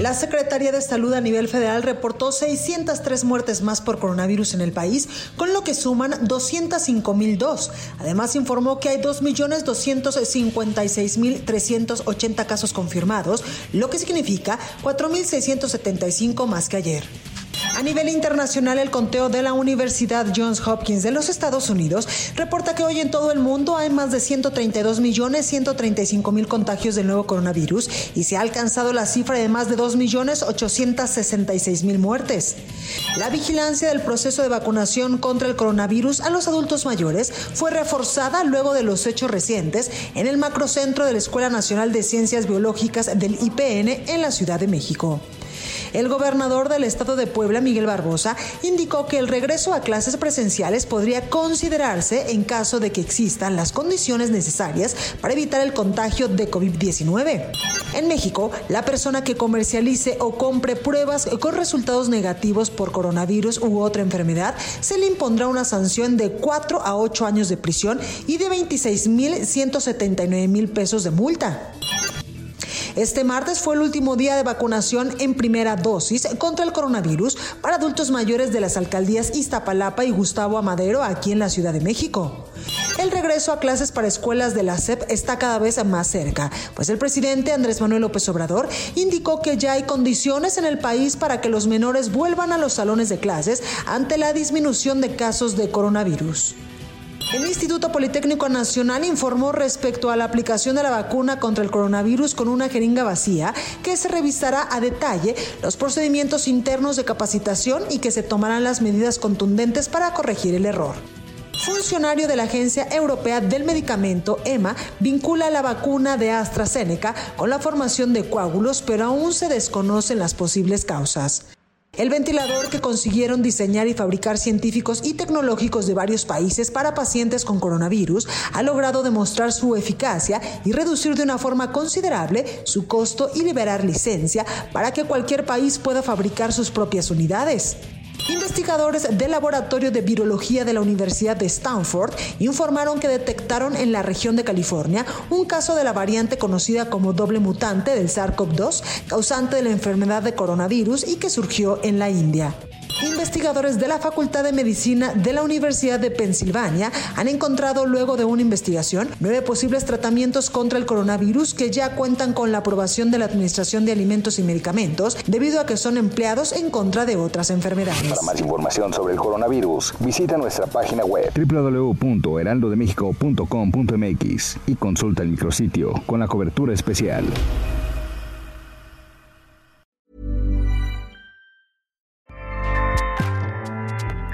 La Secretaría de Salud a nivel federal reportó 603 muertes más por coronavirus en el país, con lo que suman 205.002. Además, informó que hay 2.256.380 casos confirmados, lo que significa 4.675 más que ayer. A nivel internacional, el conteo de la Universidad Johns Hopkins de los Estados Unidos reporta que hoy en todo el mundo hay más de 132 millones 135 mil contagios del nuevo coronavirus y se ha alcanzado la cifra de más de 2 millones 866 mil muertes. La vigilancia del proceso de vacunación contra el coronavirus a los adultos mayores fue reforzada luego de los hechos recientes en el macrocentro de la Escuela Nacional de Ciencias Biológicas del IPN en la Ciudad de México. El gobernador del estado de Puebla, Miguel Barbosa, indicó que el regreso a clases presenciales podría considerarse en caso de que existan las condiciones necesarias para evitar el contagio de COVID-19. En México, la persona que comercialice o compre pruebas con resultados negativos por coronavirus u otra enfermedad se le impondrá una sanción de 4 a 8 años de prisión y de 26.179 mil pesos de multa. Este martes fue el último día de vacunación en primera dosis contra el coronavirus para adultos mayores de las alcaldías Iztapalapa y Gustavo Amadero aquí en la Ciudad de México. El regreso a clases para escuelas de la SEP está cada vez más cerca, pues el presidente Andrés Manuel López Obrador indicó que ya hay condiciones en el país para que los menores vuelvan a los salones de clases ante la disminución de casos de coronavirus. El Instituto Politécnico Nacional informó respecto a la aplicación de la vacuna contra el coronavirus con una jeringa vacía que se revisará a detalle los procedimientos internos de capacitación y que se tomarán las medidas contundentes para corregir el error funcionario de la Agencia Europea del Medicamento, EMA, vincula la vacuna de AstraZeneca con la formación de coágulos, pero aún se desconocen las posibles causas. El ventilador que consiguieron diseñar y fabricar científicos y tecnológicos de varios países para pacientes con coronavirus ha logrado demostrar su eficacia y reducir de una forma considerable su costo y liberar licencia para que cualquier país pueda fabricar sus propias unidades. Investigadores del Laboratorio de Virología de la Universidad de Stanford informaron que detectaron en la región de California un caso de la variante conocida como doble mutante del SARS-CoV-2, causante de la enfermedad de coronavirus y que surgió en la India. Investigadores de la Facultad de Medicina de la Universidad de Pensilvania han encontrado luego de una investigación nueve posibles tratamientos contra el coronavirus que ya cuentan con la aprobación de la Administración de Alimentos y Medicamentos debido a que son empleados en contra de otras enfermedades. Para más información sobre el coronavirus, visita nuestra página web www.heraldodemexico.com.mx y consulta el micrositio con la cobertura especial.